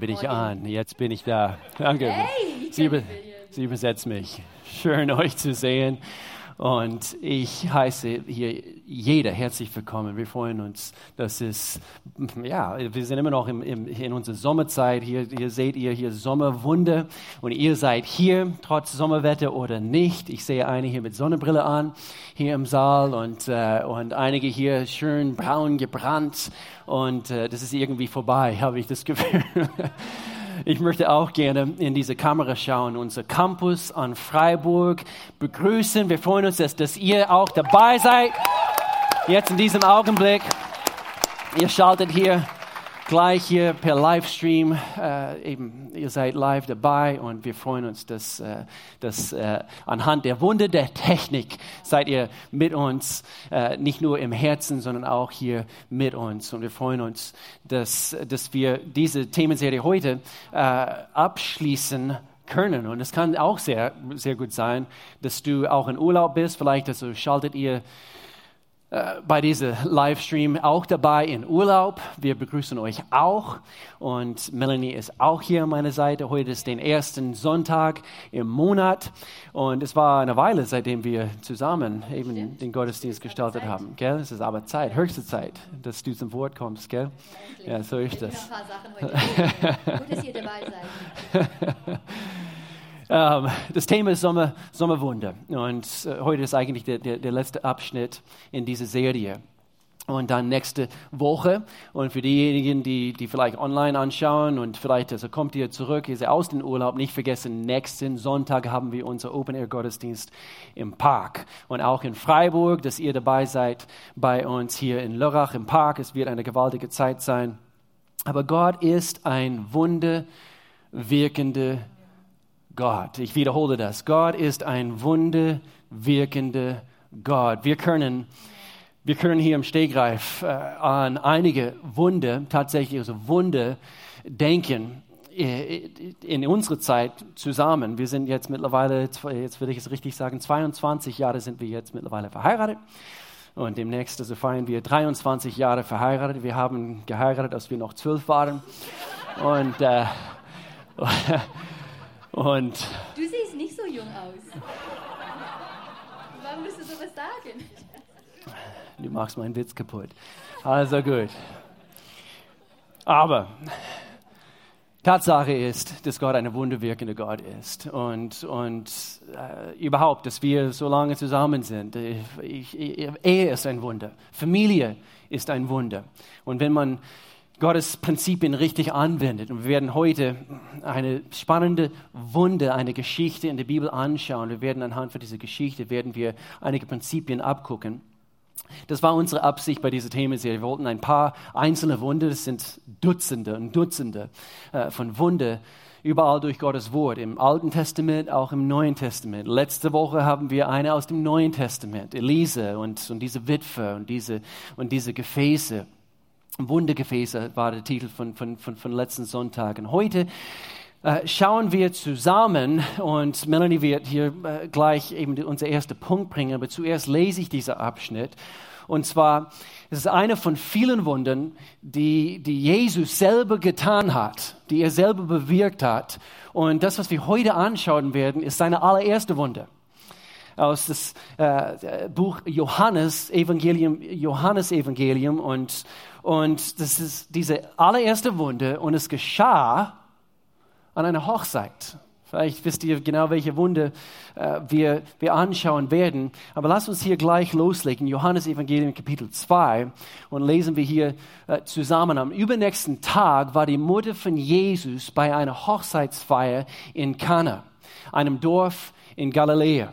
bin ich an. Jetzt bin ich da. Danke. Hey, Sie, über, Sie übersetzt mich. Schön, euch zu sehen. Und ich heiße hier jeder herzlich willkommen. Wir freuen uns, dass es, ja, wir sind immer noch im, im, in unserer Sommerzeit. Hier, hier seht ihr hier Sommerwunde. Und ihr seid hier, trotz Sommerwetter oder nicht. Ich sehe einige hier mit Sonnenbrille an, hier im Saal. Und, äh, und einige hier schön braun gebrannt. Und äh, das ist irgendwie vorbei, habe ich das Gefühl. Ich möchte auch gerne in diese Kamera schauen, unser Campus an Freiburg begrüßen. Wir freuen uns, dass, dass ihr auch dabei seid. Jetzt in diesem Augenblick. Ihr schaltet hier gleich hier per Livestream. Äh, eben, ihr seid live dabei und wir freuen uns, dass, äh, dass äh, anhand der Wunder der Technik seid ihr mit uns, äh, nicht nur im Herzen, sondern auch hier mit uns. Und wir freuen uns, dass, dass wir diese Themenserie heute äh, abschließen können. Und es kann auch sehr, sehr gut sein, dass du auch in Urlaub bist. Vielleicht also schaltet ihr bei diesem Livestream auch dabei in Urlaub. Wir begrüßen euch auch. Und Melanie ist auch hier an meiner Seite. Heute ist den ersten Sonntag im Monat. Und es war eine Weile, seitdem wir zusammen eben Stimmt. den Gottesdienst gestaltet haben. Gell? Es ist aber Zeit, höchste Zeit, dass du zum Wort kommst. Gell? Ja, so ist das. Gut, dass ihr dabei seid. Ähm, das Thema ist Sommer, Sommerwunder. Und äh, heute ist eigentlich der, der, der letzte Abschnitt in dieser Serie. Und dann nächste Woche. Und für diejenigen, die, die vielleicht online anschauen und vielleicht also kommt ihr zurück, ihr seid aus dem Urlaub, nicht vergessen, nächsten Sonntag haben wir unser Open-Air-Gottesdienst im Park. Und auch in Freiburg, dass ihr dabei seid bei uns hier in Lörrach im Park. Es wird eine gewaltige Zeit sein. Aber Gott ist ein wunderwirkender Gott. Ich wiederhole das. Gott ist ein wunderwirkender Gott. Wir können, wir können hier im Stegreif äh, an einige Wunder, tatsächlich also Wunder, denken äh, in unserer Zeit zusammen. Wir sind jetzt mittlerweile, jetzt würde ich es richtig sagen, 22 Jahre sind wir jetzt mittlerweile verheiratet. Und demnächst also feiern wir 23 Jahre verheiratet. Wir haben geheiratet, als wir noch zwölf waren. Und äh, Und du siehst nicht so jung aus. Warum musst du sowas sagen? Du machst meinen Witz kaputt. Also gut. Aber Tatsache ist, dass Gott ein wunderwirkender Gott ist und, und äh, überhaupt, dass wir so lange zusammen sind. Ich, ich, Ehe ist ein Wunder, Familie ist ein Wunder. Und wenn man Gottes Prinzipien richtig anwendet. Und wir werden heute eine spannende Wunde, eine Geschichte in der Bibel anschauen. Wir werden anhand von dieser Geschichte werden wir einige Prinzipien abgucken. Das war unsere Absicht bei dieser Themenserie. Wir wollten ein paar einzelne Wunder, das sind Dutzende und Dutzende äh, von Wunder, überall durch Gottes Wort, im Alten Testament, auch im Neuen Testament. Letzte Woche haben wir eine aus dem Neuen Testament, Elise und, und diese Witwe und diese, und diese Gefäße. Wundergefäße war der Titel von, von, von, von letzten Sonntag. Und heute äh, schauen wir zusammen und Melanie wird hier äh, gleich eben unser erster Punkt bringen, aber zuerst lese ich diesen Abschnitt. Und zwar, es ist eine von vielen Wundern, die, die Jesus selber getan hat, die er selber bewirkt hat. Und das, was wir heute anschauen werden, ist seine allererste Wunder aus das äh, Buch Johannes Evangelium, Johannes Evangelium und und das ist diese allererste Wunde und es geschah an einer Hochzeit. Vielleicht wisst ihr genau, welche Wunde äh, wir, wir anschauen werden. Aber lasst uns hier gleich loslegen. Johannes Evangelium Kapitel 2 und lesen wir hier äh, zusammen. Am übernächsten Tag war die Mutter von Jesus bei einer Hochzeitsfeier in Kana, einem Dorf in Galiläa.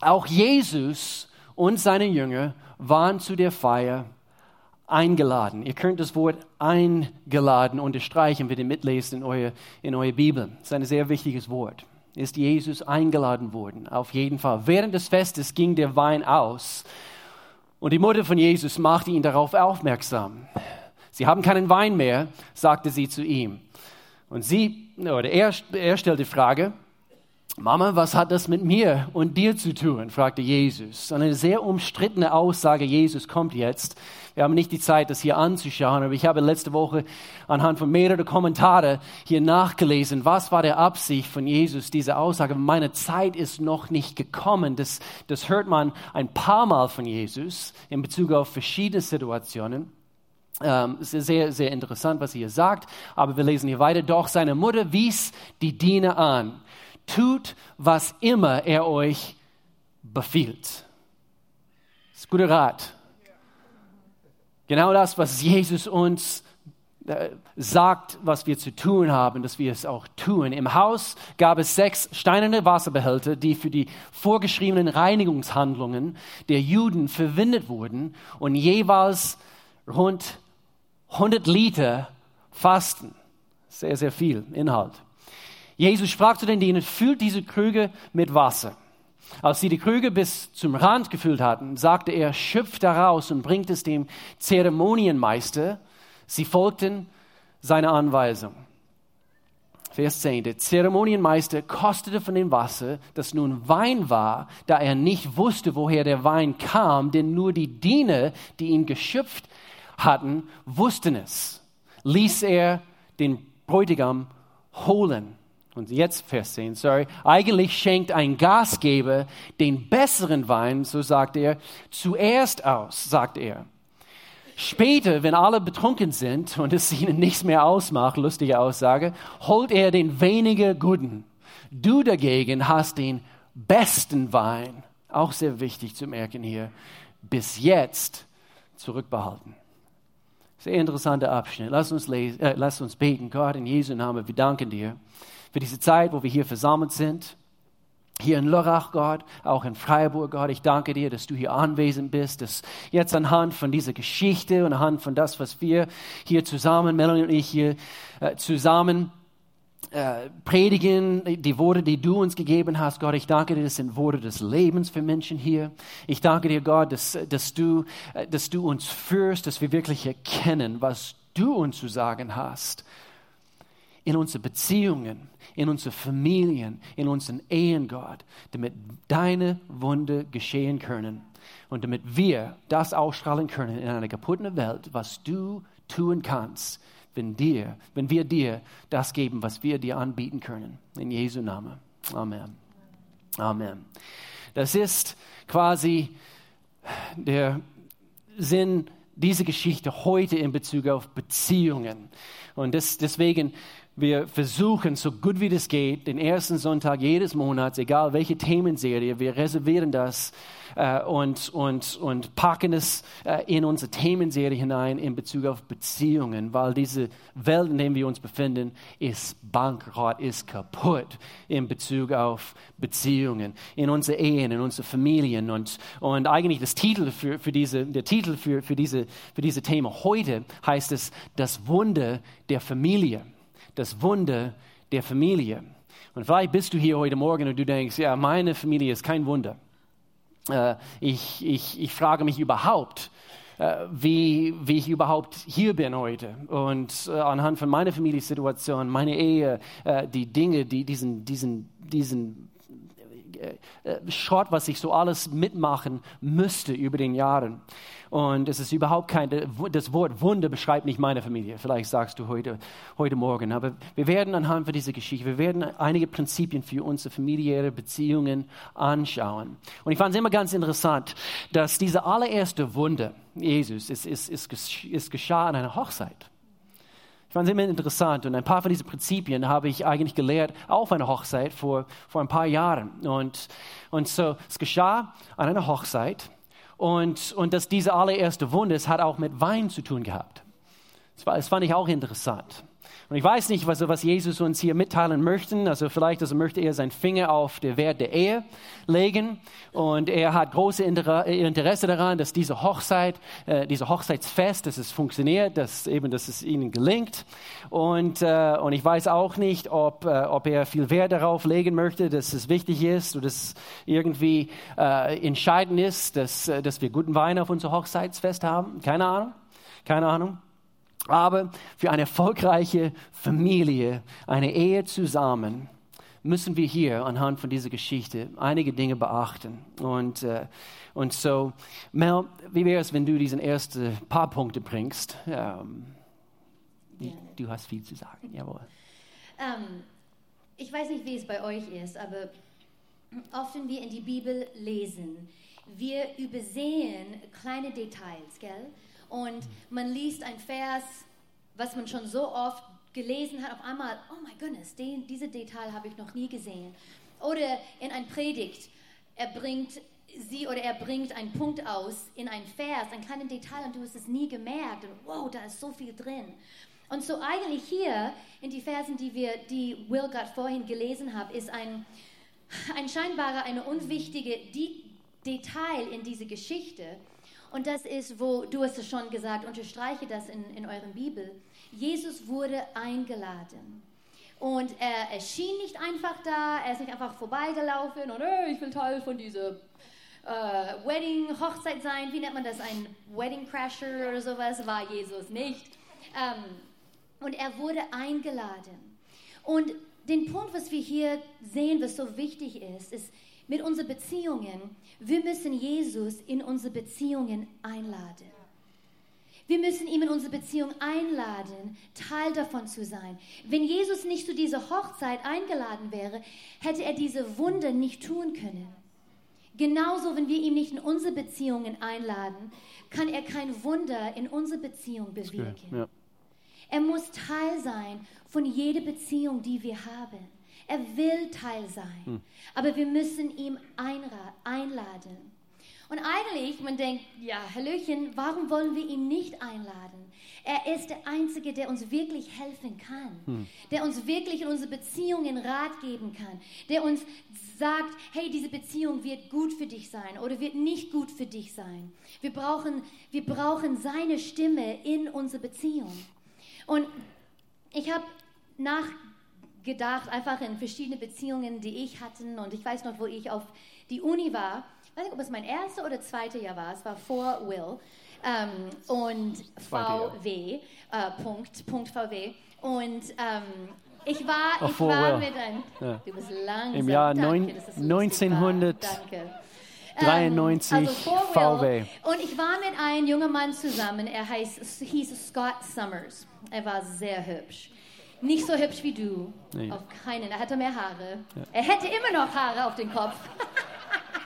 Auch Jesus und seine Jünger waren zu der Feier eingeladen. Ihr könnt das Wort eingeladen unterstreichen, bitte mitlesen in eure, in eure Bibel. Das ist ein sehr wichtiges Wort. Ist Jesus eingeladen worden? Auf jeden Fall. Während des Festes ging der Wein aus und die Mutter von Jesus machte ihn darauf aufmerksam. Sie haben keinen Wein mehr, sagte sie zu ihm. Und sie, oder er, er stellte die Frage, Mama, was hat das mit mir und dir zu tun? fragte Jesus. Eine sehr umstrittene Aussage, Jesus kommt jetzt. Wir haben nicht die Zeit, das hier anzuschauen, aber ich habe letzte Woche anhand von mehreren Kommentaren hier nachgelesen, was war der Absicht von Jesus, diese Aussage, meine Zeit ist noch nicht gekommen. Das, das hört man ein paar Mal von Jesus in Bezug auf verschiedene Situationen. Ähm, es ist sehr, sehr interessant, was er hier sagt, aber wir lesen hier weiter. Doch seine Mutter wies die Diener an tut, was immer er euch befiehlt. Das ist guter Rat. Genau das, was Jesus uns äh, sagt, was wir zu tun haben, dass wir es auch tun. Im Haus gab es sechs steinerne Wasserbehälter, die für die vorgeschriebenen Reinigungshandlungen der Juden verwendet wurden und jeweils rund 100 Liter fassten. Sehr, sehr viel Inhalt. Jesus sprach zu den Dienern, füllt diese Krüge mit Wasser. Als sie die Krüge bis zum Rand gefüllt hatten, sagte er, schöpft daraus und bringt es dem Zeremonienmeister. Sie folgten seiner Anweisung. Vers 10. Der Zeremonienmeister kostete von dem Wasser, das nun Wein war, da er nicht wusste, woher der Wein kam, denn nur die Diener, die ihn geschöpft hatten, wussten es. Ließ er den Bräutigam holen. Und jetzt Vers 10, sorry. Eigentlich schenkt ein Gastgeber den besseren Wein, so sagt er, zuerst aus, sagt er. Später, wenn alle betrunken sind und es ihnen nichts mehr ausmacht, lustige Aussage, holt er den weniger guten. Du dagegen hast den besten Wein, auch sehr wichtig zu merken hier, bis jetzt zurückbehalten. Sehr interessanter Abschnitt. Lass uns, äh, lass uns beten. Gott, in Jesu Namen, wir danken dir für diese Zeit, wo wir hier versammelt sind. Hier in Lörrach, Gott, auch in Freiburg, Gott, ich danke dir, dass du hier anwesend bist, dass jetzt anhand von dieser Geschichte und anhand von das, was wir hier zusammen, Melanie und ich hier äh, zusammen äh, predigen, die Worte, die du uns gegeben hast, Gott, ich danke dir, das sind Worte des Lebens für Menschen hier. Ich danke dir, Gott, dass, dass, du, äh, dass du uns führst, dass wir wirklich erkennen, was du uns zu sagen hast in unsere Beziehungen, in unsere Familien, in unseren Ehen, Gott, damit deine Wunder geschehen können und damit wir das ausstrahlen können in einer kaputten Welt, was du tun kannst, wenn, dir, wenn wir dir das geben, was wir dir anbieten können. In Jesu Namen. Amen. Amen. Das ist quasi der Sinn dieser Geschichte heute in Bezug auf Beziehungen. Und das, deswegen wir versuchen, so gut wie das geht, den ersten Sonntag jedes Monats, egal welche Themenserie, wir reservieren das äh, und, und, und packen es äh, in unsere Themenserie hinein in Bezug auf Beziehungen, weil diese Welt, in der wir uns befinden, ist bankrott, ist kaputt in Bezug auf Beziehungen, in unsere Ehen, in unsere Familien. Und, und eigentlich das Titel für, für diese, der Titel für, für, diese, für diese Thema heute heißt es, das Wunder der Familie das Wunder der Familie. Und vielleicht bist du hier heute Morgen und du denkst, ja, meine Familie ist kein Wunder. Äh, ich, ich, ich frage mich überhaupt, äh, wie, wie ich überhaupt hier bin heute. Und äh, anhand von meiner Familiensituation, meiner Ehe, äh, die Dinge, die diesen, diesen, diesen Schrott, was ich so alles mitmachen müsste über den Jahren. Und es ist überhaupt kein, das Wort Wunder beschreibt nicht meine Familie. Vielleicht sagst du heute, heute Morgen. Aber wir werden anhand von dieser Geschichte, wir werden einige Prinzipien für unsere familiäre Beziehungen anschauen. Und ich fand es immer ganz interessant, dass diese allererste Wunder Jesus ist, ist, ist, ist geschah an einer Hochzeit. Fand es immer interessant und ein paar von diesen Prinzipien habe ich eigentlich gelehrt auf einer Hochzeit vor, vor ein paar Jahren. Und, und so, es geschah an einer Hochzeit und, und dass diese allererste Wunder, es hat auch mit Wein zu tun gehabt. Das, war, das fand ich auch interessant. Und ich weiß nicht, was, was Jesus uns hier mitteilen möchte. Also vielleicht also möchte er seinen Finger auf den Wert der Ehe legen. Und er hat große Interesse daran, dass diese Hochzeit, äh, diese Hochzeitsfest, dass es funktioniert, dass eben, dass es ihnen gelingt. Und, äh, und ich weiß auch nicht, ob, äh, ob er viel Wert darauf legen möchte, dass es wichtig ist oder dass es irgendwie äh, entscheidend ist, dass, äh, dass wir guten Wein auf unser Hochzeitsfest haben. Keine Ahnung. Keine Ahnung. Aber für eine erfolgreiche Familie, eine Ehe zusammen, müssen wir hier anhand von dieser Geschichte einige Dinge beachten. Und, äh, und so, Mel, wie wäre es, wenn du diesen ersten paar Punkte bringst? Ähm, du hast viel zu sagen, jawohl. Ähm, ich weiß nicht, wie es bei euch ist, aber oft, wenn wir in die Bibel lesen, wir übersehen kleine Details, gell? Und man liest ein Vers, was man schon so oft gelesen hat, auf einmal, oh my goodness, den, diese Detail habe ich noch nie gesehen. Oder in ein Predigt, er bringt sie oder er bringt einen Punkt aus in ein Vers, ein kleines Detail und du hast es nie gemerkt und wow, da ist so viel drin. Und so eigentlich hier in die Versen, die wir, die Will gerade vorhin gelesen hat, ist ein, ein scheinbarer, eine unwichtige Die- Detail in diese Geschichte. Und das ist, wo, du hast es schon gesagt, unterstreiche das in, in euren Bibel. Jesus wurde eingeladen. Und er erschien nicht einfach da, er ist nicht einfach vorbeigelaufen und hey, ich will Teil von dieser äh, Wedding, Hochzeit sein. Wie nennt man das? Ein Wedding Crasher oder sowas? War Jesus nicht. Ähm, und er wurde eingeladen. Und den Punkt, was wir hier sehen, was so wichtig ist, ist mit unseren Beziehungen, wir müssen Jesus in unsere Beziehungen einladen. Wir müssen ihn in unsere Beziehung einladen, Teil davon zu sein. Wenn Jesus nicht zu dieser Hochzeit eingeladen wäre, hätte er diese Wunder nicht tun können. Genauso, wenn wir ihn nicht in unsere Beziehungen einladen, kann er kein Wunder in unsere Beziehung bewirken. Ja. Er muss Teil sein von jeder Beziehung, die wir haben. Er will Teil sein. Aber wir müssen ihn einladen. Und eigentlich, man denkt, ja, Hallöchen, warum wollen wir ihn nicht einladen? Er ist der Einzige, der uns wirklich helfen kann, der uns wirklich in unsere Beziehungen Rat geben kann, der uns sagt, hey, diese Beziehung wird gut für dich sein oder wird nicht gut für dich sein. Wir brauchen, wir brauchen seine Stimme in unsere Beziehung. Und ich habe nachgedacht, einfach in verschiedene Beziehungen, die ich hatte. Und ich weiß noch, wo ich auf die Uni war. Ich weiß nicht, ob es mein erster oder zweiter Jahr war. Es war vor Will. Ähm, und. VW, äh, Punkt, Punkt VW. Und ähm, ich war, Oh, ich war mit einem, Ja. du bist langsam. Im Jahr Danke, neun- dass es so lustig war. 1900 Danke. 93 Ähm, also. VW. Und ich war mit einem jungen Mann zusammen, er heißt, hieß Scott Summers. Er war sehr hübsch. Nicht so hübsch wie du. Nee. Auf keinen. Er hatte mehr Haare. Er hätte immer noch Haare auf dem Kopf.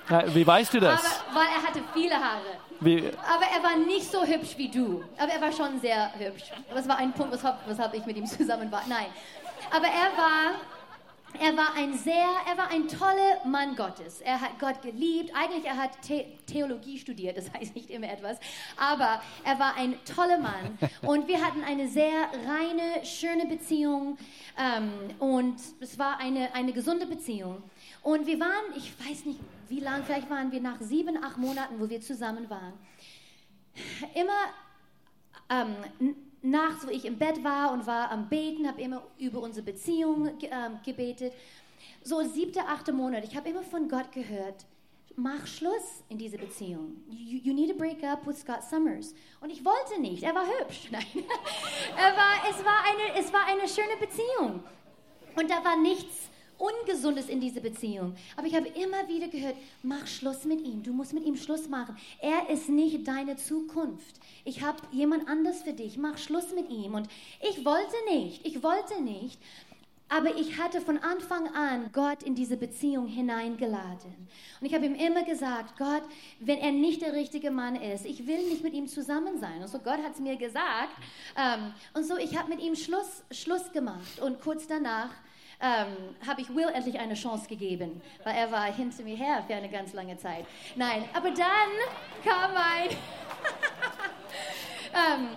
Ja, Wie weißt du das? Aber, weil er hatte viele Haare. Wie, Aber er war nicht so hübsch wie du. Aber er war schon sehr hübsch. Das war ein Punkt, weshalb, weshalb ich mit ihm zusammen war. Nein. Aber er war, er war ein sehr, er war ein toller Mann Gottes. Er hat Gott geliebt. Eigentlich er hat The Theologie studiert, das heißt nicht immer etwas. Aber er war ein toller Mann. Und wir hatten eine sehr reine, schöne Beziehung. Ähm, und es war eine, eine gesunde Beziehung. Und wir waren, ich weiß nicht wie lange, vielleicht waren wir nach sieben, acht Monaten, wo wir zusammen waren immer ähm, nachts, wo ich im Bett war und war am Beten, habe immer über unsere Beziehung ge ähm, gebetet. So siebter, achte Monat, ich habe immer von Gott gehört, mach Schluss in diese Beziehung. You, you need to break up with Scott Summers. Und ich wollte nicht, er war hübsch. Nein. er war, es, war eine, es war eine schöne Beziehung. Und da war nichts Ungesundes in dieser Beziehung. Aber ich habe immer wieder gehört, mach Schluss mit ihm. Du musst mit ihm Schluss machen. Er ist nicht deine Zukunft. Ich habe jemand anders für dich. Mach Schluss mit ihm. Und ich wollte nicht. Ich wollte nicht. Aber ich hatte von Anfang an Gott in diese Beziehung hineingeladen. Und ich habe ihm immer gesagt, Gott, wenn er nicht der richtige Mann ist, ich will nicht mit ihm zusammen sein. Und so Gott hat es mir gesagt. Ähm, und so, ich habe mit ihm Schluss, Schluss gemacht. Und kurz danach ähm, habe ich Will endlich eine Chance gegeben, weil er war hinter mir her für eine ganz lange Zeit. Nein, aber dann kam mein... ähm,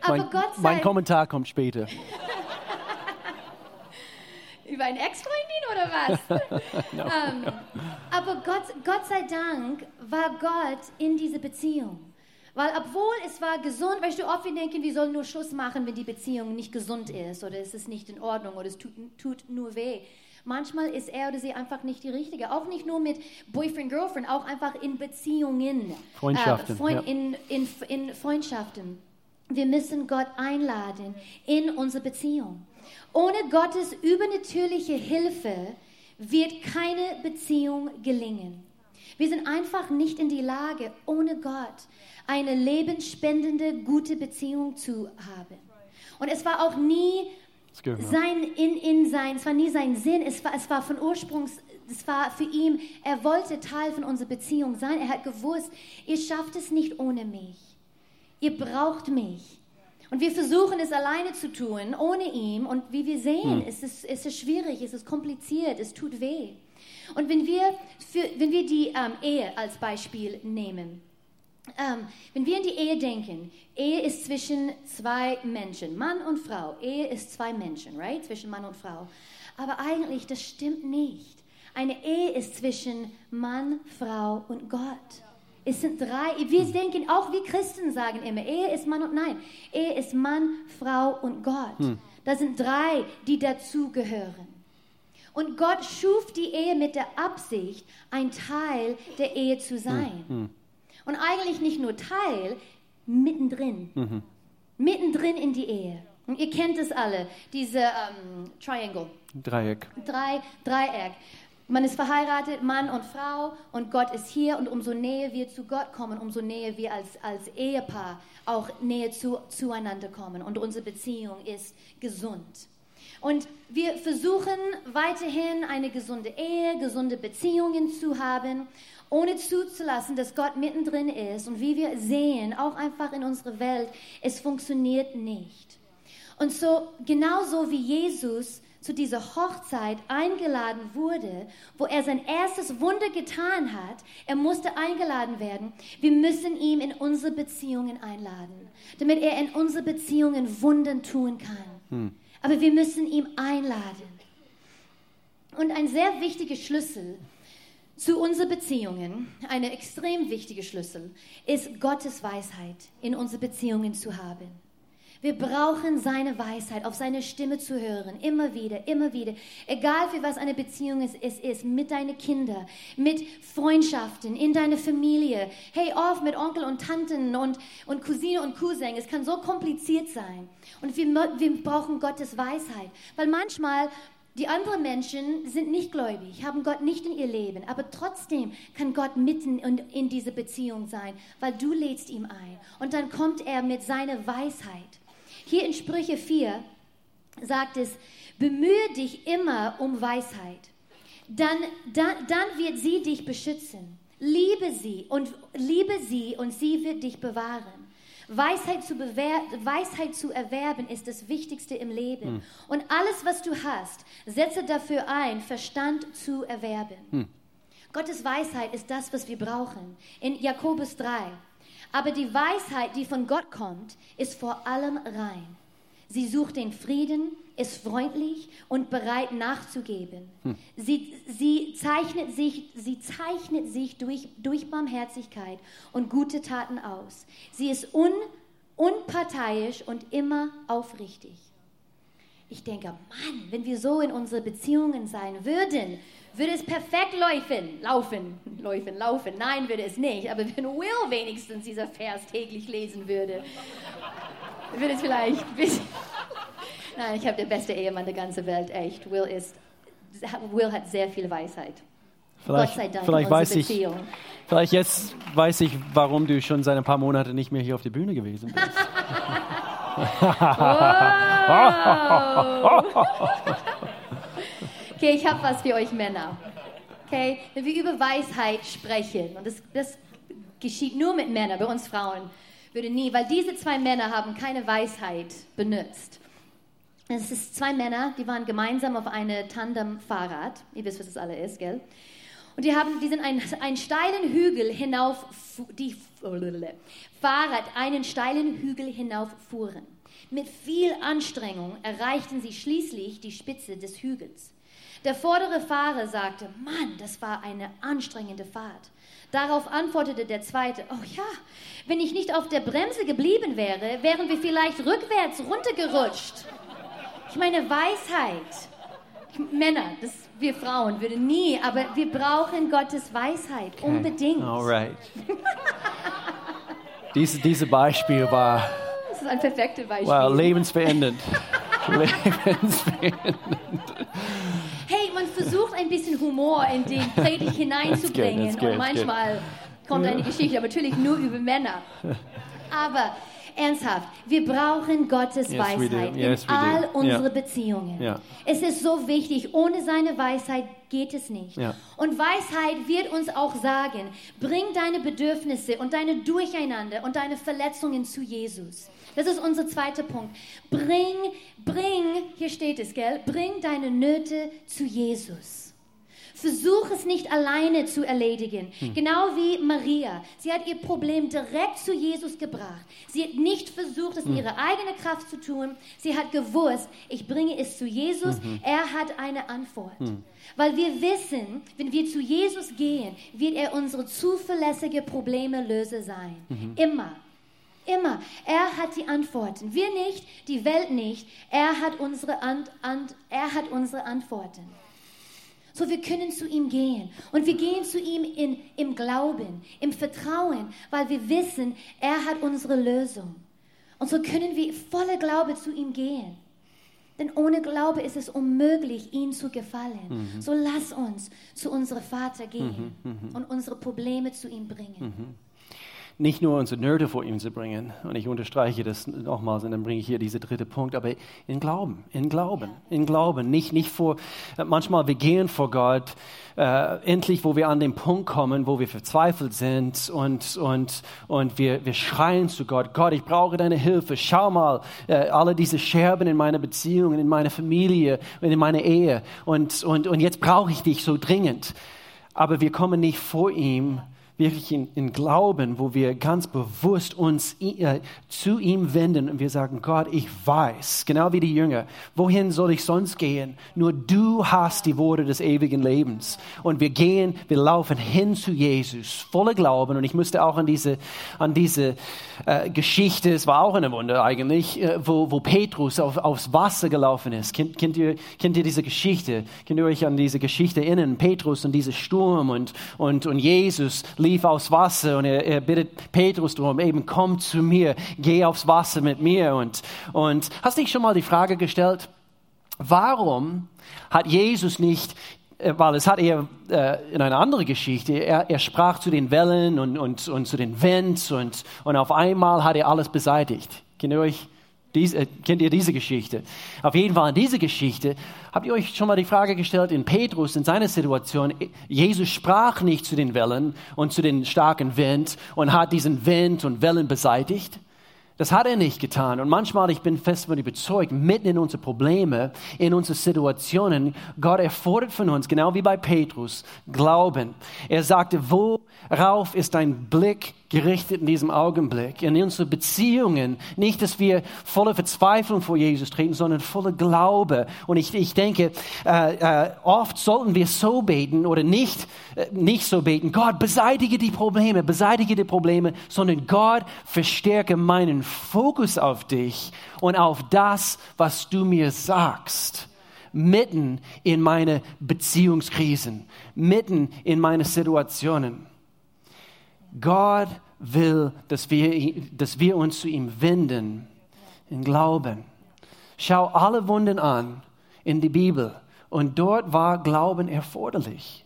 aber mein, Gott sei mein Kommentar kommt später. Über eine Ex-Freundin oder was? ähm, aber Gott, Gott sei Dank war Gott in diese Beziehung. Weil obwohl es war gesund, weißt du, oft wir denken, wir sollen nur Schluss machen, wenn die Beziehung nicht gesund ist oder es ist nicht in Ordnung oder es tut, tut nur weh. Manchmal ist er oder sie einfach nicht die Richtige. Auch nicht nur mit Boyfriend, Girlfriend, auch einfach in Beziehungen. Freundschaften, Äh, Freund, ja. in, in, in Freundschaften. Wir müssen Gott einladen in unsere Beziehung. Ohne Gottes übernatürliche Hilfe wird keine Beziehung gelingen. Wir sind einfach nicht in die Lage, ohne Gott eine lebensspendende, gute Beziehung zu haben. Und es war auch nie sein in, in sein, es war nie sein Sinn, es war, es war von Ursprungs, es war für ihn, er wollte Teil von unserer Beziehung sein. Er hat gewusst, ihr schafft es nicht ohne mich. Ihr braucht mich. Und wir versuchen es alleine zu tun, ohne ihn. Und wie wir sehen, hm. ist es, ist es schwierig, ist es kompliziert, es tut weh. Und wenn wir, für, wenn wir die ähm, Ehe als Beispiel nehmen, ähm, wenn wir in die Ehe denken, Ehe ist zwischen zwei Menschen, Mann und Frau. Ehe ist zwei Menschen, right? Zwischen Mann und Frau. Aber eigentlich, das stimmt nicht. Eine Ehe ist zwischen Mann, Frau und Gott. Es sind drei. Wir denken, auch wir Christen sagen immer, Ehe ist Mann und nein. Ehe ist Mann, Frau und Gott. Hm. Da sind drei, die dazugehören. Und Gott schuf die Ehe mit der Absicht, ein Teil der Ehe zu sein. Hm. Hm. Und eigentlich nicht nur Teil, mittendrin. Mhm. Mittendrin in die Ehe. Und ihr kennt es alle, diese ähm, Triangle. Dreieck. Drei, Dreieck. Man ist verheiratet, Mann und Frau, und Gott ist hier. Und umso näher wir zu Gott kommen, umso näher wir als, als Ehepaar auch näher zu, zueinander kommen. Und unsere Beziehung ist gesund. Und wir versuchen weiterhin eine gesunde Ehe, gesunde Beziehungen zu haben, ohne zuzulassen, dass Gott mittendrin ist. Und wie wir sehen, auch einfach in unserer Welt, es funktioniert nicht. Und so, genauso wie Jesus zu dieser Hochzeit eingeladen wurde, wo er sein erstes Wunder getan hat, er musste eingeladen werden. Wir müssen ihn in unsere Beziehungen einladen, damit er in unsere Beziehungen Wunder tun kann. Hm. Aber wir müssen ihn einladen. Und ein sehr wichtiger Schlüssel zu unseren Beziehungen, eine extrem wichtige Schlüssel, ist Gottes Weisheit in unsere Beziehungen zu haben. Wir brauchen seine Weisheit, auf seine Stimme zu hören, immer wieder, immer wieder. Egal für was eine Beziehung es, es ist, mit deinen Kindern, mit Freundschaften, in deiner Familie, hey, oft mit Onkel und Tanten und, und Cousine und Cousin. Es kann so kompliziert sein. Und wir, wir brauchen Gottes Weisheit, weil manchmal die anderen Menschen sind nicht gläubig, haben Gott nicht in ihr Leben, aber trotzdem kann Gott mitten in, in diese Beziehung sein, weil du lädst ihm ein. Und dann kommt er mit seiner Weisheit. Hier in Sprüche 4 sagt es, bemühe dich immer um Weisheit. Dann, dann, dann wird sie dich beschützen. Liebe sie und liebe sie und sie wird dich bewahren. Weisheit zu, Weisheit zu erwerben ist das Wichtigste im Leben. Hm. Und alles, was du hast, setze dafür ein, Verstand zu erwerben. Hm. Gottes Weisheit ist das, was wir brauchen. In Jakobus 3 aber die Weisheit, die von Gott kommt, ist vor allem rein. Sie sucht den Frieden, ist freundlich und bereit nachzugeben. Hm. Sie, sie, zeichnet sich, sie zeichnet sich durch, durch Barmherzigkeit und gute Taten aus. Sie ist un, unparteiisch und immer aufrichtig. Ich denke, Mann, wenn wir so in unsere Beziehungen sein würden, würde es perfekt laufen, laufen, laufen, laufen. Nein, würde es nicht. Aber wenn Will wenigstens dieser Vers täglich lesen würde, würde es vielleicht. Nein, ich habe den besten Ehemann der ganzen Welt, echt. Will ist, Will hat sehr viel Weisheit. Vielleicht, Gott sei Dank vielleicht weiß Beziehung. ich, vielleicht jetzt weiß ich, warum du schon seit ein paar Monaten nicht mehr hier auf der Bühne gewesen bist. Okay, ich habe was für euch Männer. Okay, wenn wir über Weisheit sprechen, und das, das geschieht nur mit Männern, bei uns Frauen würde nie, weil diese zwei Männer haben keine Weisheit benutzt. Es ist zwei Männer, die waren gemeinsam auf einem Tandem-Fahrrad. Ihr wisst, was das alle ist, gell? Und die, haben, die sind einen, einen steilen Hügel hinauf, die Fahrrad einen steilen Hügel hinauf fuhren. Mit viel Anstrengung erreichten sie schließlich die Spitze des Hügels. Der vordere Fahrer sagte, Mann, das war eine anstrengende Fahrt. Darauf antwortete der zweite, oh ja, wenn ich nicht auf der Bremse geblieben wäre, wären wir vielleicht rückwärts runtergerutscht. Ich meine, Weisheit. Männer, das, wir Frauen würden nie, aber wir brauchen Gottes Weisheit, okay. unbedingt. Alright. Diese, dieses Beispiel war ist ein perfektes Beispiel. Wow, lebensverändernd. lebensverändernd. Ein bisschen Humor in den Predigt hineinzubringen. Good, good, und manchmal kommt eine Geschichte, aber natürlich nur über Männer. Aber ernsthaft, wir brauchen Gottes Yes, we Weisheit. Yes, in do. all unsere Ja. Beziehungen. Ja. Es ist so wichtig, ohne seine Weisheit geht es nicht. Ja. Und Weisheit wird uns auch sagen, bring deine Bedürfnisse und deine Durcheinander und deine Verletzungen zu Jesus. Das ist unser zweiter Punkt. Bring, bring, hier steht es, gell? Bring deine Nöte zu Jesus. Versuch es nicht alleine zu erledigen. Genau wie Maria. Sie hat ihr Problem direkt zu Jesus gebracht. Sie hat nicht versucht, es in ihrer eigenen Kraft zu tun. Sie hat gewusst, ich bringe es zu Jesus. Er hat eine Antwort. Weil wir wissen, wenn wir zu Jesus gehen, wird er unsere zuverlässige Problemelöser sein. Immer. Immer. Er hat die Antworten. Wir nicht, die Welt nicht. Er hat unsere, Ant Ant er hat unsere Antworten. So, wir können zu ihm gehen. Und wir gehen zu ihm in, im Glauben, im Vertrauen, weil wir wissen, er hat unsere Lösung. Und so können wir voller Glaube zu ihm gehen. Denn ohne Glaube ist es unmöglich, ihm zu gefallen. So lass uns zu unserem Vater gehen und unsere Probleme zu ihm bringen. Nicht nur unsere Nöte vor ihm zu bringen, und ich unterstreiche das nochmals, und dann bringe ich hier diese dritte Punkt, aber in Glauben, in Glauben, in Glauben, nicht, nicht vor, manchmal wir gehen vor Gott, äh, endlich, wo wir an den Punkt kommen, wo wir verzweifelt sind und, und, und wir, wir schreien zu Gott, Gott, ich brauche deine Hilfe, schau mal, äh, alle diese Scherben in meiner Beziehung, in meiner Familie, in meiner Ehe, und, und, und jetzt brauche ich dich so dringend. Aber wir kommen nicht vor ihm, wirklich in, in Glauben, wo wir ganz bewusst uns äh, zu ihm wenden und wir sagen, Gott, ich weiß, genau wie die Jünger, wohin soll ich sonst gehen? Nur du hast die Worte des ewigen Lebens. Und wir gehen, wir laufen hin zu Jesus, voller Glauben. Und ich musste auch an diese, an diese äh, Geschichte, es war auch eine Wunder eigentlich, äh, wo, wo Petrus auf, aufs Wasser gelaufen ist. Kennt, kennt, ihr, kennt ihr diese Geschichte? Könnt ihr euch an diese Geschichte erinnern? Petrus und dieser Sturm und, und, und Jesus lief aufs Wasser und er, er bittet Petrus darum, eben komm zu mir, geh aufs Wasser mit mir. Und, und hast dich schon mal die Frage gestellt, warum hat Jesus nicht äh, weil es hat er äh, in einer anderen Geschichte, er, er sprach zu den Wellen und, und, und zu den Winds und, und auf einmal hat er alles beseitigt. Kennt ihr euch dies, äh, kennt ihr diese Geschichte? Auf jeden Fall in dieser Geschichte habt ihr euch schon mal die Frage gestellt, in Petrus, in seiner Situation, Jesus sprach nicht zu den Wellen und zu den starken Wind und hat diesen Wind und Wellen beseitigt. Das hat er nicht getan. Und manchmal, ich bin fest davon überzeugt, mitten in unsere Probleme, in unsere Situationen, Gott erfordert von uns, genau wie bei Petrus, Glauben. Er sagte, worauf ist dein Blick gerichtet in diesem Augenblick? In unsere Beziehungen. Nicht, dass wir voller Verzweiflung vor Jesus treten, sondern voller Glaube. Und ich, ich denke, äh, äh, oft sollten wir so beten oder nicht, äh, nicht so beten. Gott, beseitige die Probleme, beseitige die Probleme, sondern Gott, verstärke meinen Fokus auf dich und auf das, was du mir sagst. Mitten in meine Beziehungskrisen, mitten in meine Situationen. Gott will, dass wir, dass wir uns zu ihm wenden in Glauben. Schau alle Wunden an in die Bibel und dort war Glauben erforderlich.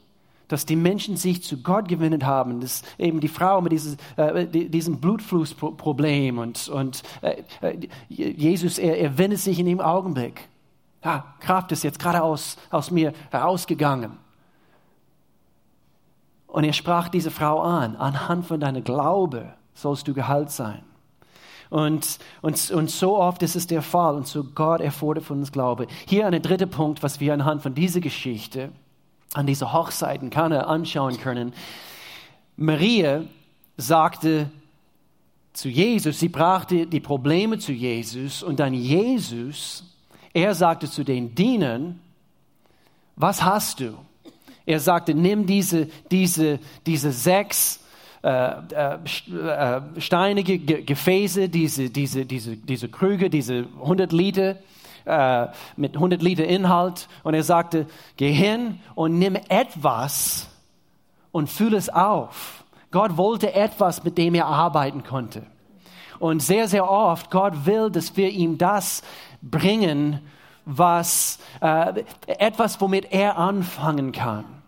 Dass die Menschen sich zu Gott gewendet haben, dass eben die Frau mit dieses, äh, diesem Blutflussproblem und, und äh, Jesus, er, er wendet sich in dem Augenblick. Ja, Kraft ist jetzt gerade aus, aus mir herausgegangen. Und er sprach diese Frau an, anhand von deiner Glaube sollst du geheilt sein. Und, und, und so oft ist es der Fall. Und so Gott erfordert von uns Glaube. Hier ein dritter Punkt, was wir anhand von dieser Geschichte, an dieser Hochzeit in Kana anschauen können. Maria sagte zu Jesus, sie brachte die Probleme zu Jesus und dann Jesus, er sagte zu den Dienern, was hast du? Er sagte, nimm diese, diese, diese sechs äh, äh, steinige Gefäße, diese, diese, diese, diese Krüge, diese 100 Liter äh, mit 100 Liter Inhalt. Und er sagte, geh hin und nimm etwas und fülle es auf. Gott wollte etwas, mit dem er arbeiten konnte. und sehr, sehr oft, Gott will, dass wir ihm das bringen, was, äh, etwas, womit er anfangen kann.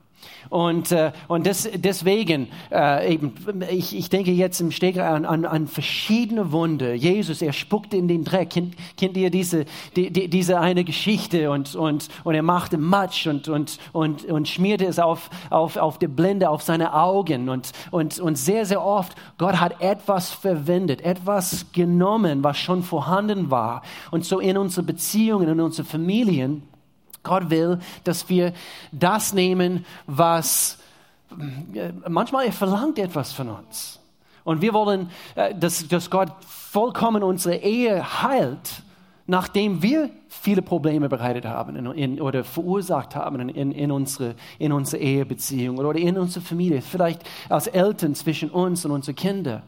Und, äh, und des, deswegen, äh, eben, ich, ich denke jetzt im Steg an, an, an verschiedene Wunder. Jesus, er spuckte in den Dreck. Kennt, kennt ihr diese, die, die, diese eine Geschichte? Und, und, und er machte Matsch und, und, und, und schmierte es auf, auf, auf die Blende, auf seine Augen. Und, und, und sehr, sehr oft, Gott hat etwas verwendet, etwas genommen, was schon vorhanden war. Und so in unsere Beziehungen, in unsere Familien, Gott will, dass wir das nehmen, was äh, manchmal er verlangt etwas von uns. Und wir wollen, äh, dass, dass Gott vollkommen unsere Ehe heilt, nachdem wir viele Probleme bereitet haben in, in, oder verursacht haben in, in, unsere, in unsere Ehebeziehung oder in unsere Familie, vielleicht als Eltern zwischen uns und unseren Kindern.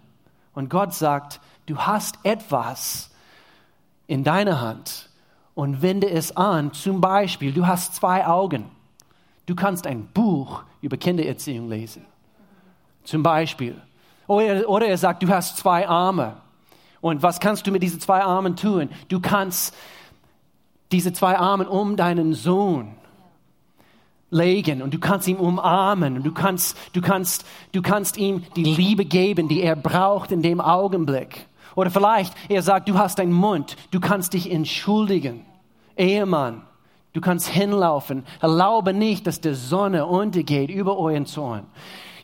Und Gott sagt, du hast etwas in deiner Hand, und wende es an. Zum Beispiel, du hast zwei Augen. Du kannst ein Buch über Kindererziehung lesen. Zum Beispiel. Oder, oder er sagt, du hast zwei Arme. Und was kannst du mit diesen zwei Armen tun? Du kannst diese zwei Arme um deinen Sohn legen und du kannst ihn umarmen und du kannst, du kannst, du kannst ihm die Liebe geben, die er braucht in dem Augenblick. Oder vielleicht, er sagt, du hast einen Mund, du kannst dich entschuldigen. Ehemann, du kannst hinlaufen. Erlaube nicht, dass die Sonne untergeht über euren Zorn.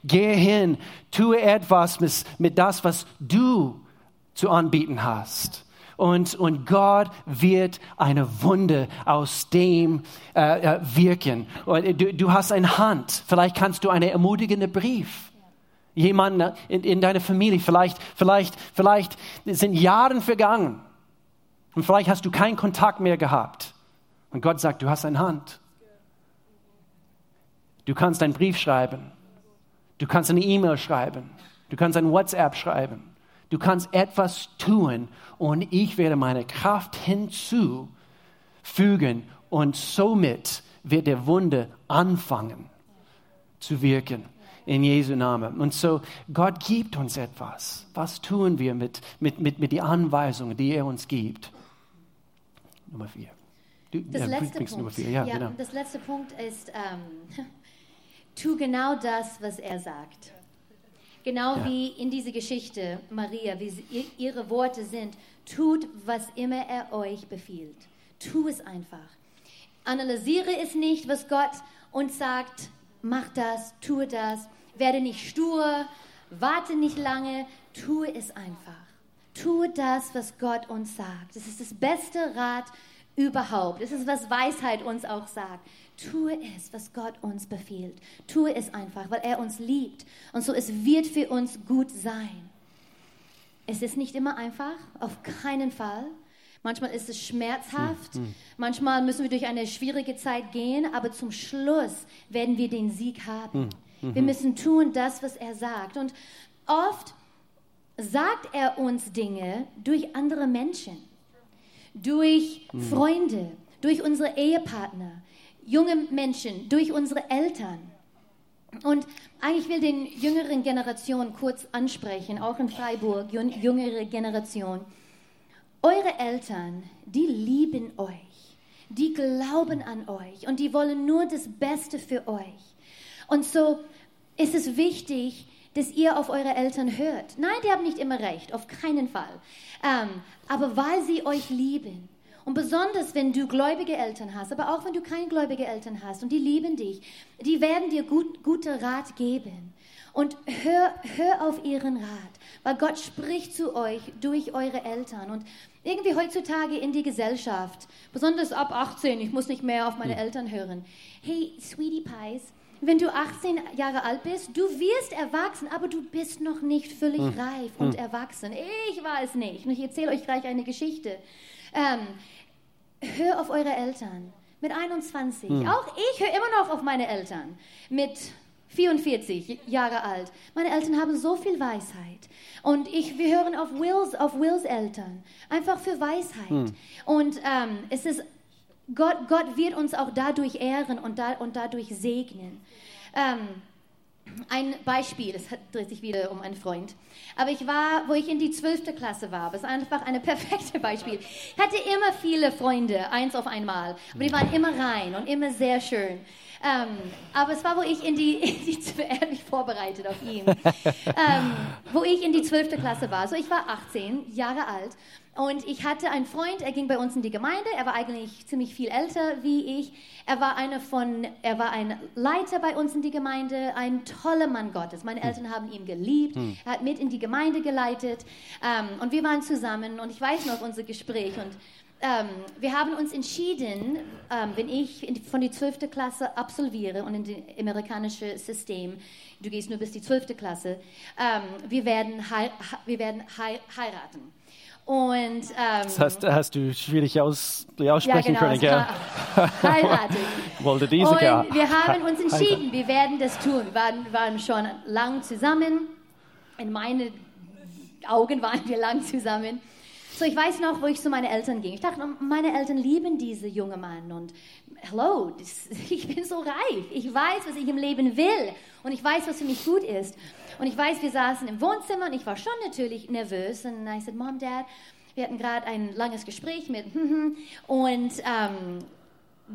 Gehe hin, tue etwas mit, mit das, was du zu anbieten hast. Und, und Gott wird eine Wunde aus dem äh, äh wirken. Du, du hast eine Hand. Vielleicht kannst du einen ermutigenden Brief jemanden in, in deiner Familie, vielleicht, vielleicht, vielleicht sind Jahre vergangen und vielleicht hast du keinen Kontakt mehr gehabt. Und Gott sagt, du hast eine Hand. Du kannst einen Brief schreiben. Du kannst eine E-Mail schreiben. Du kannst ein WhatsApp schreiben. Du kannst etwas tun und ich werde meine Kraft hinzufügen und somit wird der Wunde anfangen zu wirken in Jesu Namen. Und so, Gott gibt uns etwas. Was tun wir mit, mit, mit, mit den Anweisungen, die er uns gibt? Nummer vier. Du, das, ja, letzte Punkt, ja, ja, genau. das letzte Punkt ist, ähm, tu genau das, was er sagt. Genau ja. wie in dieser Geschichte, Maria, wie sie, ihre Worte sind, tut, was immer er euch befiehlt. Tu es einfach. Analysiere es nicht, was Gott uns sagt, mach das, tue das, werde nicht stur, warte nicht lange, tue es einfach. Tue das, was Gott uns sagt. Das ist das beste Rat überhaupt. Es ist, was Weisheit uns auch sagt. Tue es, was Gott uns befiehlt. Tue es einfach, weil er uns liebt. Und so, es wird für uns gut sein. Es ist nicht immer einfach, auf keinen Fall. Manchmal ist es schmerzhaft, hm, hm. manchmal müssen wir durch eine schwierige Zeit gehen, aber zum Schluss werden wir den Sieg haben. Hm, wir müssen tun das, was er sagt. Und oft sagt er uns Dinge durch andere Menschen, durch Freunde, durch unsere Ehepartner, junge Menschen, durch unsere Eltern. Und eigentlich will den jüngeren Generation kurz ansprechen, auch in Freiburg, jüngere Generation. Eure Eltern, die lieben euch, die glauben an euch und die wollen nur das Beste für euch. Und so ist es wichtig, dass ihr auf eure Eltern hört. Nein, die haben nicht immer recht, auf keinen Fall. Ähm, aber weil sie euch lieben. Und besonders, wenn du gläubige Eltern hast, aber auch wenn du keine gläubige Eltern hast und die lieben dich, die werden dir gut, gute Rat geben. Und hör, hör auf ihren Rat, weil Gott spricht zu euch durch eure Eltern. Und irgendwie heutzutage in die Gesellschaft, besonders ab 18, ich muss nicht mehr auf meine Eltern hören. Hey, Sweetie Pies, wenn du 18 Jahre alt bist, du wirst erwachsen, aber du bist noch nicht völlig hm. reif und hm. erwachsen. Ich war es nicht. Und ich erzähle euch gleich eine Geschichte. Ähm, hör auf eure Eltern. Mit 21. Hm. Auch ich höre immer noch auf meine Eltern. Mit 44 Jahre alt. Meine Eltern haben so viel Weisheit. Und ich, wir hören auf Wills, auf Wills Eltern. Einfach für Weisheit. Hm. Und ähm, es ist, Gott, Gott wird uns auch dadurch ehren und, da, und dadurch segnen. Ähm, ein Beispiel, es dreht sich wieder um einen Freund. Aber ich war, wo ich in die zwölfte Klasse war, das ist einfach ein perfektes Beispiel. Ich hatte immer viele Freunde, eins auf einmal, aber die waren immer rein und immer sehr schön. Ähm, aber es war, wo ich in die, in die er hat mich vorbereitet auf ihn, ähm, wo ich in die zwölfte Klasse war. So, ich war 18 Jahre alt und ich hatte einen Freund, er ging bei uns in die Gemeinde, er war eigentlich ziemlich viel älter wie ich. Er war einer von, er war ein Leiter bei uns in die Gemeinde, ein toller Mann Gottes. Meine Eltern haben ihn geliebt, hm. er hat mit in die Gemeinde geleitet ähm, und wir waren zusammen und ich weiß noch unser Gespräch und ähm, wir haben uns entschieden, ähm, wenn ich in, von die 12. Klasse absolviere und in das amerikanische System, du gehst nur bis die 12. Klasse, ähm, wir werden, hei wir werden hei heiraten. Und, ähm, das heißt, hast du schwierig aus, aussprechen ja, genau, können, gell? Heiraten. Wollte diese Und wir haben uns entschieden, wir werden das tun. Wir waren, waren schon lang zusammen. In meinen Augen waren wir lang zusammen. So, ich weiß noch, wo ich zu meinen Eltern ging. Ich dachte, meine Eltern lieben diese junge Mann und hello, das, ich bin so reif. Ich weiß, was ich im Leben will und ich weiß, was für mich gut ist. Und ich weiß, wir saßen im Wohnzimmer und ich war schon natürlich nervös. Und ich sagte, Mom, Dad, wir hatten gerade ein langes Gespräch mit und ähm,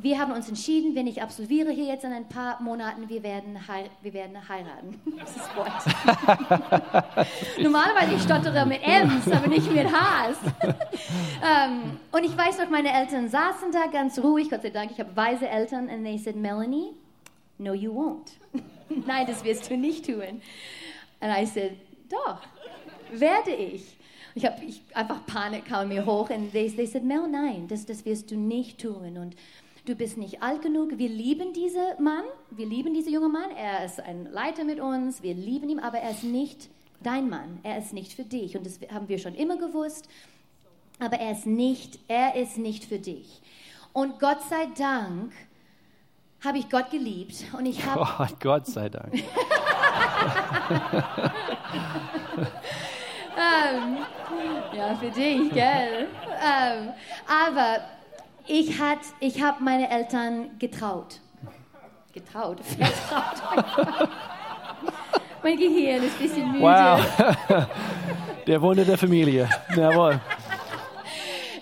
wir haben uns entschieden, wenn ich absolviere hier jetzt in ein paar Monaten, wir werden, wir werden heiraten. Das ist Wort. Normalerweise ich stottere mit M's, aber nicht mit H's. um, und ich weiß noch, meine Eltern saßen da ganz ruhig, Gott sei Dank, ich habe weise Eltern, and they said, Melanie, no you won't. Nein, das wirst du nicht tun. And I said, doch, werde ich. Ich habe einfach Panik kam mir hoch und they, they said, Mel, nein, das, das wirst du nicht tun. Und du bist nicht alt genug. Wir lieben diesen Mann, wir lieben diesen jungen Mann. Er ist ein Leiter mit uns, wir lieben ihn, aber er ist nicht dein Mann. Er ist nicht für dich. Und das haben wir schon immer gewusst. Aber er ist nicht, er ist nicht für dich. Und Gott sei Dank habe ich Gott geliebt und ich habe oh, Gott sei Dank. ähm, ja, für dich, gell? Ähm, aber ich, ich habe meine Eltern getraut. Getraut, vertraut. mein Gehirn ist ein bisschen müde. Wow. Der Wunder der Familie. Jawohl.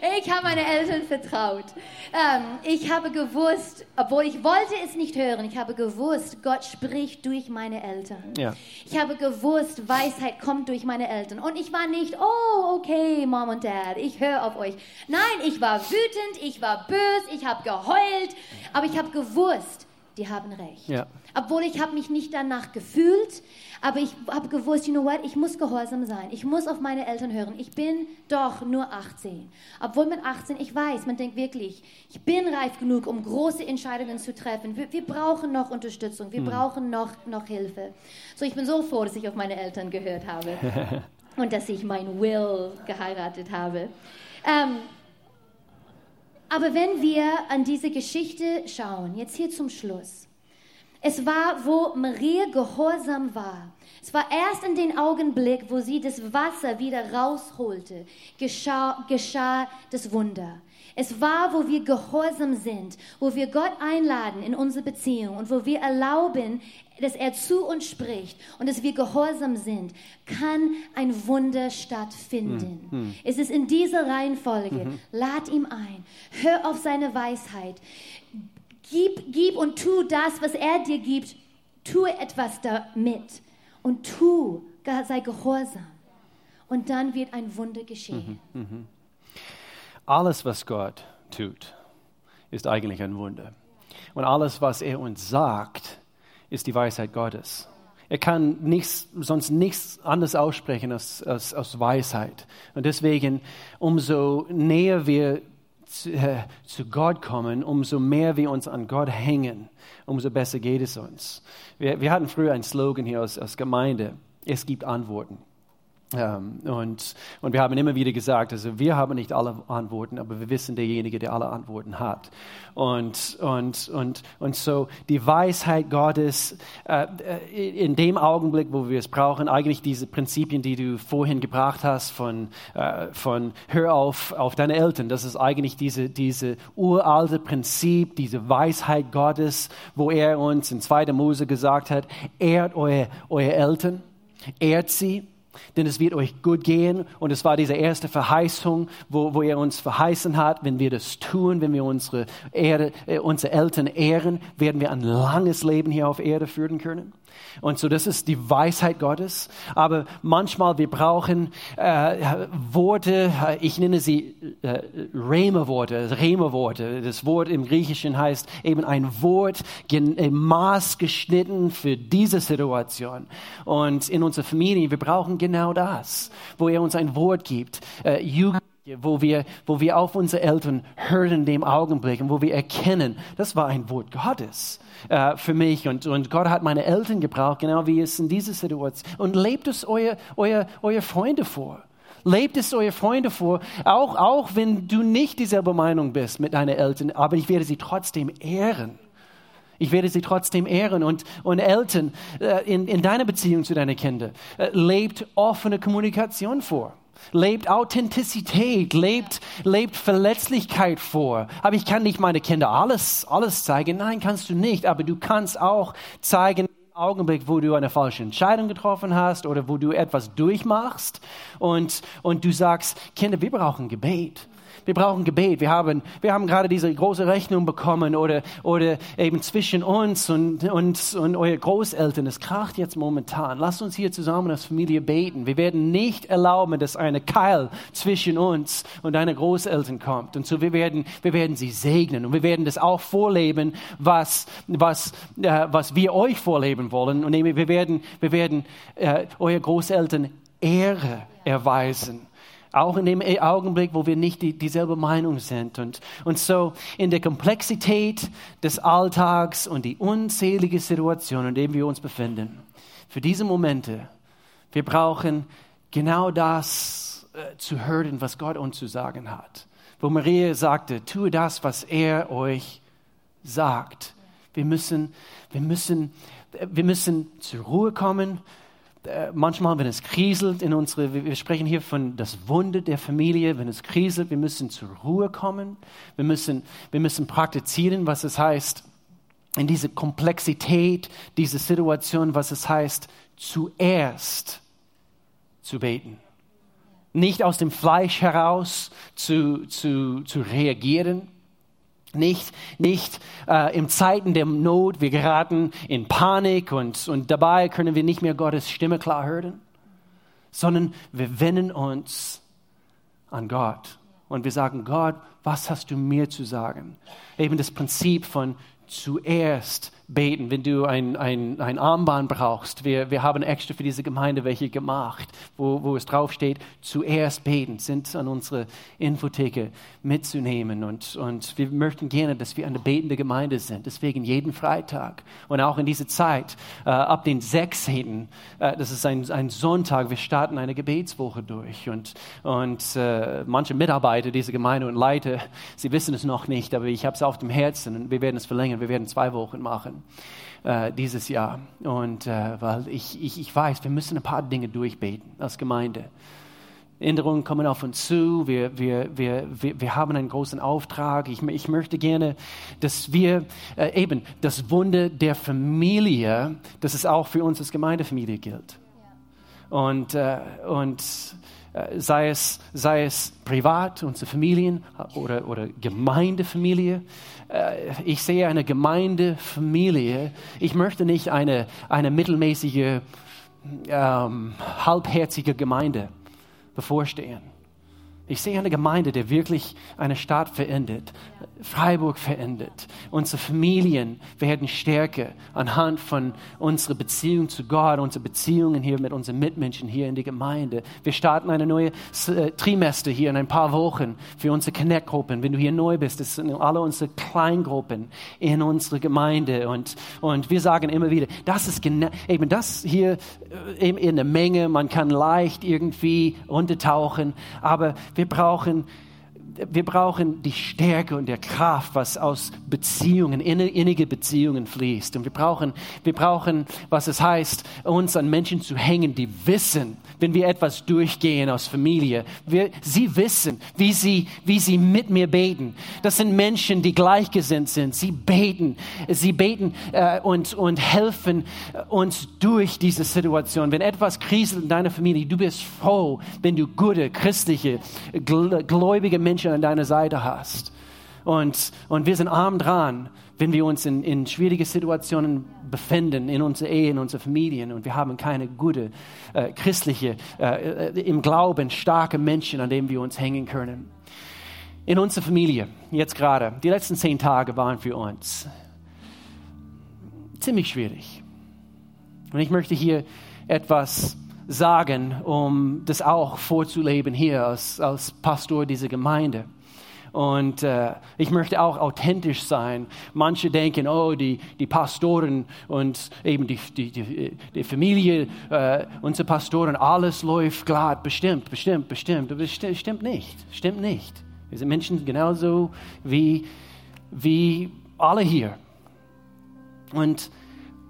Ich habe meine Eltern vertraut. Ähm, ich habe gewusst, obwohl ich wollte es nicht hören, ich habe gewusst, Gott spricht durch meine Eltern. Ja. Ich habe gewusst, Weisheit kommt durch meine Eltern. Und ich war nicht, oh, okay, Mom und Dad, ich höre auf euch. Nein, ich war wütend, ich war böse, ich habe geheult, aber ich habe gewusst, die haben recht. Ja. Obwohl ich habe mich nicht danach gefühlt, aber ich habe gewusst, you know what, ich muss gehorsam sein. Ich muss auf meine Eltern hören. Ich bin doch nur 18. Obwohl mit 18, ich weiß, man denkt wirklich, ich bin reif genug, um große Entscheidungen zu treffen. Wir, wir brauchen noch Unterstützung, wir mhm. brauchen noch, noch Hilfe. So, ich bin so froh, dass ich auf meine Eltern gehört habe und dass ich mein Will geheiratet habe. Ähm, aber wenn wir an diese Geschichte schauen, jetzt hier zum Schluss, es war, wo Maria gehorsam war. Es war erst in den Augenblick, wo sie das Wasser wieder rausholte, geschah, geschah das Wunder. Es war, wo wir gehorsam sind, wo wir Gott einladen in unsere Beziehung und wo wir erlauben, dass er zu uns spricht und dass wir gehorsam sind, kann ein Wunder stattfinden. Mhm. Es ist in dieser Reihenfolge. Mhm. Lad ihm ein. Hör auf seine Weisheit. Gib, gib und tu das, was er dir gibt. Tue etwas damit und tu, sei gehorsam. Und dann wird ein Wunder geschehen. Mhm, mhm. Alles, was Gott tut, ist eigentlich ein Wunder. Und alles, was er uns sagt, ist die Weisheit Gottes. Er kann nichts, sonst nichts anderes aussprechen als, als, als Weisheit. Und deswegen, umso näher wir zu, äh, zu, Gott kommen, umso mehr wir uns an Gott hängen, umso besser geht es uns. Wir, wir hatten früher einen Slogan hier aus, aus Gemeinde, es gibt Antworten. Ähm, und, und wir haben immer wieder gesagt, also wir haben nicht alle Antworten, aber wir wissen derjenige, der alle Antworten hat. Und, und, und, und so die Weisheit Gottes äh, in dem Augenblick, wo wir es brauchen, eigentlich diese Prinzipien, die du vorhin gebracht hast, von, äh, von hör auf, auf deine Eltern, das ist eigentlich diese, diese uralte Prinzip, diese Weisheit Gottes, wo er uns in 2. Mose gesagt hat, ehrt eure, eure Eltern, ehrt sie denn es wird euch gut gehen. Und es war diese erste Verheißung, wo, wo er uns verheißen hat, wenn wir das tun, wenn wir unsere, Erde, äh, unsere Eltern ehren, werden wir ein langes Leben hier auf Erde führen können. Und so, das ist die Weisheit Gottes. Aber manchmal, wir brauchen äh, Worte, ich nenne sie äh, Rema-Worte, Rema-Worte. Das Wort im Griechischen heißt eben ein Wort äh, maßgeschnitten für diese Situation. Und in unserer Familie, wir brauchen genau das, wo er uns ein Wort gibt. Äh, wo wir, wo wir auf unsere Eltern hören in dem Augenblick und wo wir erkennen, das war ein Wort Gottes äh, für mich und, und Gott hat meine Eltern gebraucht, genau wie es in dieser Situation. Und lebt es euer, euer, euer Freunde vor. Lebt es euer Freunde vor, auch, auch wenn du nicht dieselbe Meinung bist mit deinen Eltern, aber ich werde sie trotzdem ehren. Ich werde sie trotzdem ehren. Und, und Eltern, äh, in, in deiner Beziehung zu deinen Kindern, äh, lebt offene Kommunikation vor lebt Authentizität, lebt, lebt Verletzlichkeit vor. Aber ich kann nicht meine Kinder alles, alles zeigen. Nein, kannst du nicht. Aber du kannst auch zeigen, Augenblick, wo du eine falsche Entscheidung getroffen hast oder wo du etwas durchmachst und, und du sagst, Kinder, wir brauchen Gebet wir brauchen Gebet. Wir haben, wir haben gerade diese große Rechnung bekommen oder, oder eben zwischen uns und, und, und eure Großeltern. Es kracht jetzt momentan. Lasst uns hier zusammen als Familie beten. Wir werden nicht erlauben, dass eine Keil zwischen uns und deine Großeltern kommt. Und so wir werden, wir werden sie segnen und wir werden das auch vorleben, was, was, äh, was wir euch vorleben wollen. Und wir werden, wir werden äh, eure Großeltern Ehre erweisen. Auch in dem Augenblick, wo wir nicht die, dieselbe Meinung sind. Und, und so in der Komplexität des Alltags und die unzählige Situation, in der wir uns befinden, für diese Momente, wir brauchen genau das äh, zu hören, was Gott uns zu sagen hat. Wo Maria sagte, tue das, was er euch sagt. Wir müssen, wir müssen, wir müssen zur Ruhe kommen äh, manchmal, wenn es kriselt in unsere, wir sprechen hier von das Wunder der Familie, wenn es kriselt, wir müssen zur Ruhe kommen, wir müssen, wir müssen praktizieren, was es heißt, in diese Komplexität, diese Situation, was es heißt, zuerst zu beten. Nicht aus dem Fleisch heraus zu, zu, zu reagieren, nicht, nicht äh, in Zeiten der Not, wir geraten in Panik und, und dabei können wir nicht mehr Gottes Stimme klar hören, sondern wir wenden uns an Gott und wir sagen, Gott, was hast du mir zu sagen? Eben das Prinzip von zuerst beten, wenn du ein, ein, ein Armband brauchst. Wir, wir haben extra für diese Gemeinde welche gemacht, wo, wo es draufsteht, zuerst beten, sind an unsere Infotheke mitzunehmen. Und, und wir möchten gerne, dass wir eine betende Gemeinde sind. Deswegen jeden Freitag und auch in dieser Zeit, äh, ab den 16., äh, das ist ein, ein Sonntag, wir starten eine Gebetswoche durch. Und, und äh, manche Mitarbeiter dieser Gemeinde und Leiter, sie wissen es noch nicht, aber ich habe es auf dem Herzen und wir werden es verlängern. Wir werden zwei Wochen machen äh, dieses Jahr. Und äh, weil ich, ich, ich weiß, wir müssen ein paar Dinge durchbeten als Gemeinde. Änderungen kommen auf uns zu. Wir, wir, wir, wir, wir haben einen großen Auftrag. Ich, ich möchte gerne, dass wir äh, eben das Wunder der Familie, dass es auch für uns als Gemeindefamilie gilt. Und, äh, und sei, es, sei es privat, unsere Familien oder, oder Gemeindefamilie, äh, ich sehe eine Gemeindefamilie. Ich möchte nicht eine, eine mittelmäßige, ähm, halbherzige Gemeinde bevorstehen, Ich sehe eine Gemeinde, die wirklich eine Stadt verändert, Freiburg verändert. Unsere Familien werden stärker anhand von unserer Beziehung zu Gott, unsere Beziehungen hier mit unseren Mitmenschen hier in der Gemeinde. Wir starten eine neue äh, Trimester hier in ein paar Wochen für unsere Connect-Gruppen. Wenn du hier neu bist, das sind alle unsere Kleingruppen in unserer Gemeinde. Und, und wir sagen immer wieder, das ist eben das hier äh, eben in der Menge. Man kann leicht irgendwie untertauchen, aber wir brauchen, wir brauchen die Stärke und der Kraft, was aus Beziehungen, innige Beziehungen fließt. Und wir brauchen, wir brauchen, was es heißt, uns an Menschen zu hängen, die wissen, wenn wir etwas durchgehen aus Familie. Wir, sie wissen, wie sie, wie sie mit mir beten. Das sind Menschen, die gleichgesinnt sind. Sie beten, sie beten äh, und, und helfen uns durch diese Situation. Wenn etwas kriselt in deiner Familie, du bist froh, wenn du gute, christliche, gläubige Menschen an deiner Seite hast. Und, und wir sind arm dran, wenn wir uns in, in schwierige Situationen befinden, in unserer Ehe, in unseren Familien und wir haben keine gute, äh, christliche, äh, äh, im Glauben starke Menschen, an denen wir uns hängen können. In unserer Familie, jetzt gerade, die letzten zehn Tage waren für uns ziemlich schwierig. Und ich möchte hier etwas sagen, um das auch vorzuleben hier als, als Pastor dieser Gemeinde. Und äh, ich möchte auch authentisch sein. Manche denken, oh, die, die Pastoren und eben die, die, die, die Familie, äh, unsere Pastoren, alles läuft glatt. Bestimmt, bestimmt, bestimmt. Aber es stimmt nicht. Stimmt nicht. Wir sind Menschen genauso wie, wie alle hier. Und,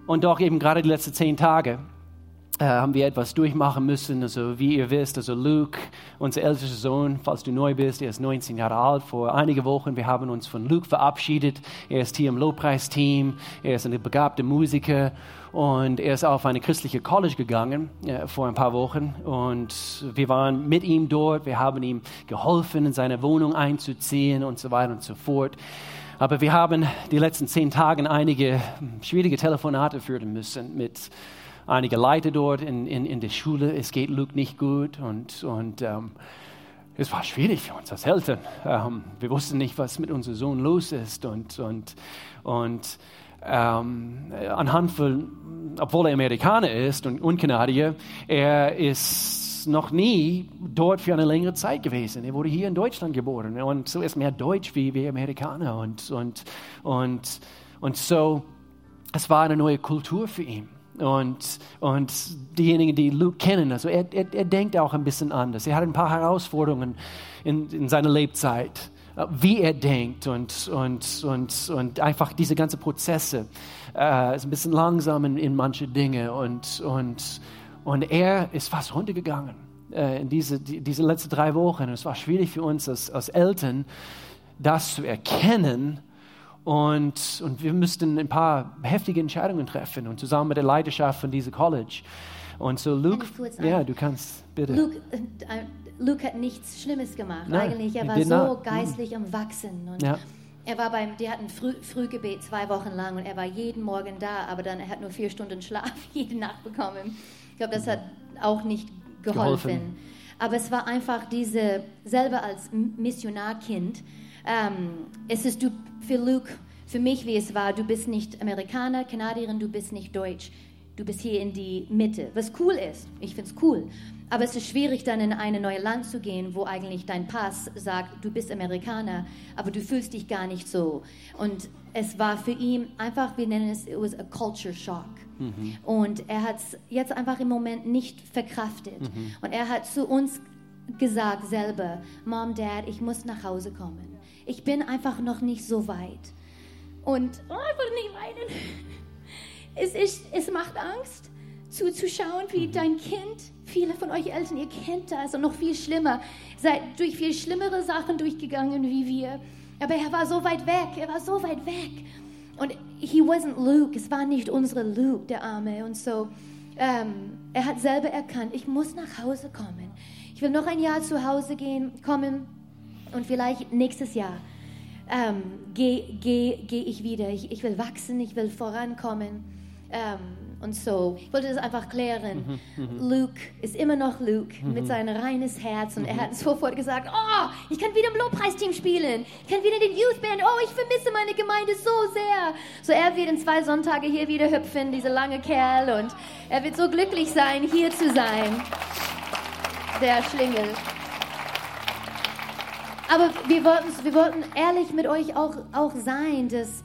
und doch eben gerade die letzten zehn Tage haben wir etwas durchmachen müssen. Also wie ihr wisst, also Luke, unser ältester Sohn, falls du neu bist, er ist 19 Jahre alt. Vor einigen Wochen, wir haben uns von Luke verabschiedet. Er ist hier im Lobpreisteam. Er ist ein begabter Musiker und er ist auf eine christliche College gegangen äh, vor ein paar Wochen und wir waren mit ihm dort. Wir haben ihm geholfen, in seine Wohnung einzuziehen und so weiter und so fort. Aber wir haben die letzten zehn Tage einige schwierige Telefonate führen müssen mit einige Leute dort in, in, in der Schule. Es geht Luke nicht gut und, und ähm, es war schwierig für uns als Eltern. Ähm, wir wussten nicht, was mit unserem Sohn los ist und, und, und ähm, anhand von, obwohl er Amerikaner ist und, und Kanadier, er ist noch nie dort für eine längere Zeit gewesen. Er wurde hier in Deutschland geboren und so ist mehr Deutsch wie, wie Amerikaner und, und, und, und so, es war eine neue Kultur für ihn. Und, und diejenigen, die Luke kennen, also er, er, er, denkt auch ein bisschen anders. Er hat ein paar Herausforderungen in, in seiner Lebzeit, äh, wie er denkt und, und, und, und einfach diese ganzen Prozesse. Äh, ist ein bisschen langsam in, in manche Dinge und, und, und er ist fast runtergegangen äh, in diese, die, diese letzten drei Wochen. es war schwierig für uns als, als Eltern, das zu erkennen und, und wir müssten ein paar heftige Entscheidungen treffen und zusammen mit der Leidenschaft von diesem College. Und so Luke, ja, du kannst bitte. Luke, äh, Luke hat nichts Schlimmes gemacht. Nein, Eigentlich, er war so not. geistlich mm. am Wachsen. Und ja. Er war beim, die hatten Früh, Frühgebet zwei Wochen lang und er war jeden Morgen da, aber dann er hat nur vier Stunden Schlaf jede Nacht bekommen. Ich glaube, das hat auch nicht geholfen. geholfen. Aber es war einfach diese, selber als Missionarkind, ähm, es ist du für Luke, für mich, wie es war, du bist nicht Amerikaner, Kanadierin, du bist nicht Deutsch. Du bist hier in die Mitte, was cool ist. Ich finde es cool. Aber es ist schwierig, dann in ein neues Land zu gehen, wo eigentlich dein Pass sagt, du bist Amerikaner, aber du fühlst dich gar nicht so. Und es war für ihn einfach, wir nennen es, it was a culture shock. Mhm. Und er hat es jetzt einfach im Moment nicht verkraftet. Mhm. Und er hat zu uns gesagt selber, Mom, Dad, ich muss nach Hause kommen ich bin einfach noch nicht so weit. Und oh, ich will nicht weinen. Es, ist, es macht Angst, zuzuschauen, wie dein Kind, viele von euch Eltern, ihr kennt das und noch viel schlimmer, seid durch viel schlimmere Sachen durchgegangen wie wir. Aber er war so weit weg, er war so weit weg. Und he wasn't Luke, es war nicht unsere Luke, der Arme. Und so, ähm, er hat selber erkannt, ich muss nach Hause kommen. Ich will noch ein Jahr zu Hause gehen, kommen und vielleicht nächstes Jahr ähm, gehe geh, geh ich wieder. Ich, ich will wachsen, ich will vorankommen. Ähm, Und so, ich wollte das einfach klären. Luke ist immer noch Luke mit seinem reines Herz und er hat sofort gesagt, oh, ich kann wieder im Lobpreisteam spielen, ich kann wieder in den Youth Band, oh, ich vermisse meine Gemeinde so sehr. So er wird in zwei Sonntage hier wieder hüpfen, dieser lange Kerl und er wird so glücklich sein, hier zu sein. Der Schlingel. Aber wir wollten, wir wollten ehrlich mit euch auch, auch sein, dass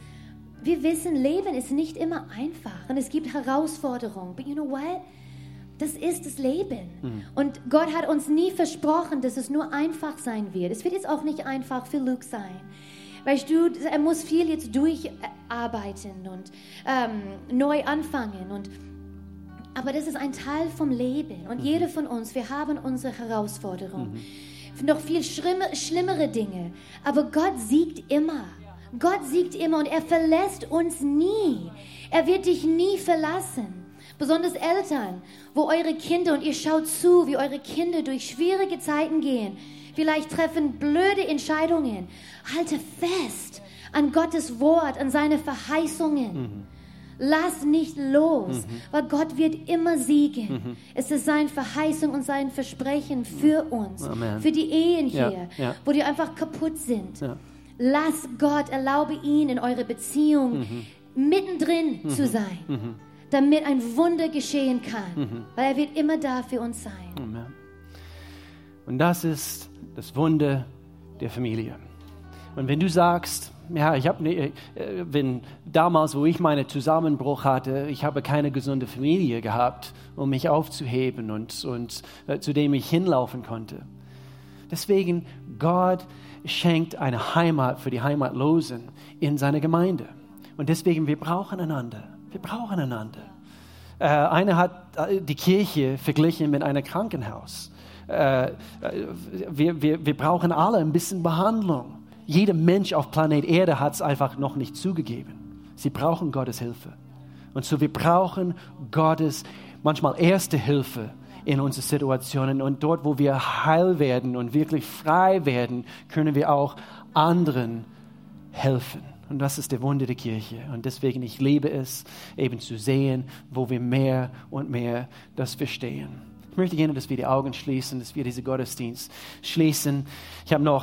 wir wissen, Leben ist nicht immer einfach und es gibt Herausforderungen. But you know what? Das ist das Leben. Und Gott hat uns nie versprochen, dass es nur einfach sein wird. Es wird jetzt auch nicht einfach für Luke sein. Weißt du, er muss viel jetzt durcharbeiten und ähm, neu anfangen. Und, aber das ist ein Teil vom Leben. Und jeder von uns, wir haben unsere Herausforderungen. Noch viel schlimme, schlimmere Dinge. Aber Gott siegt immer. Gott siegt immer und er verlässt uns nie. Er wird dich nie verlassen. Besonders Eltern, wo eure Kinder und ihr schaut zu, wie eure Kinder durch schwierige Zeiten gehen. Vielleicht treffen blöde Entscheidungen. Halte fest an Gottes Wort, an seine Verheißungen. Lass nicht los, weil Gott wird immer siegen. Es ist seine Verheißung und sein Versprechen für uns, Amen. für die Ehen Ja, hier, ja. wo die einfach kaputt sind. Ja. Lass Gott, erlaube ihn in eure Beziehung mittendrin zu sein, damit ein Wunder geschehen kann, weil er wird immer da für uns sein. Amen. Und das ist das Wunder der Familie. Und wenn du sagst, ja, ich habe, ne, äh, wenn damals, wo ich meinen Zusammenbruch hatte, ich habe keine gesunde Familie gehabt, um mich aufzuheben und, und äh, zu dem ich hinlaufen konnte. Deswegen, Gott schenkt eine Heimat für die Heimatlosen in seiner Gemeinde. Und deswegen, wir brauchen einander. Wir brauchen einander. Äh, einer hat äh, die Kirche verglichen mit einem Krankenhaus. Äh, wir, wir, wir brauchen alle ein bisschen Behandlung. Jeder Mensch auf Planet Erde hat es einfach noch nicht zugegeben. Sie brauchen Gottes Hilfe. Und so wir brauchen Gottes manchmal erste Hilfe in unseren Situationen. Und dort, wo wir heil werden und wirklich frei werden, können wir auch anderen helfen. Und das ist der Wunder der Kirche. Und deswegen, ich liebe es, eben zu sehen, wo wir mehr und mehr das verstehen. Ich möchte gerne, dass wir die Augen schließen, dass wir diesen Gottesdienst schließen. Ich habe noch